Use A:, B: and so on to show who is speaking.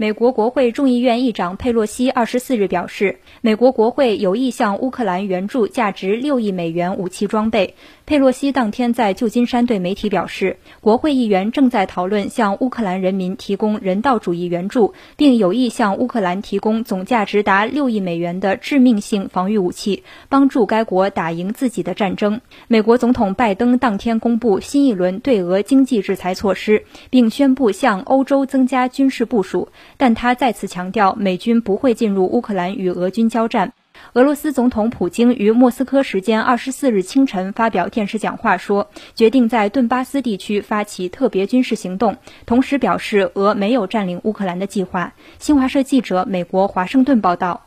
A: 美国国会众议院议长佩洛西二十四日表示，美国国会有意向乌克兰援助价值六亿美元武器装备。佩洛西当天在旧金山对媒体表示，国会议员正在讨论向乌克兰人民提供人道主义援助，并有意向乌克兰提供总价值达六亿美元的致命性防御武器，帮助该国打赢自己的战争。美国总统拜登当天公布新一轮对俄经济制裁措施，并宣布向欧洲增加军事部署。但他再次强调，美军不会进入乌克兰与俄军交战。俄罗斯总统普京于莫斯科时间二十四日清晨发表电视讲话说，决定在顿巴斯地区发起特别军事行动，同时表示俄没有占领乌克兰的计划。新华社记者美国华盛顿报道。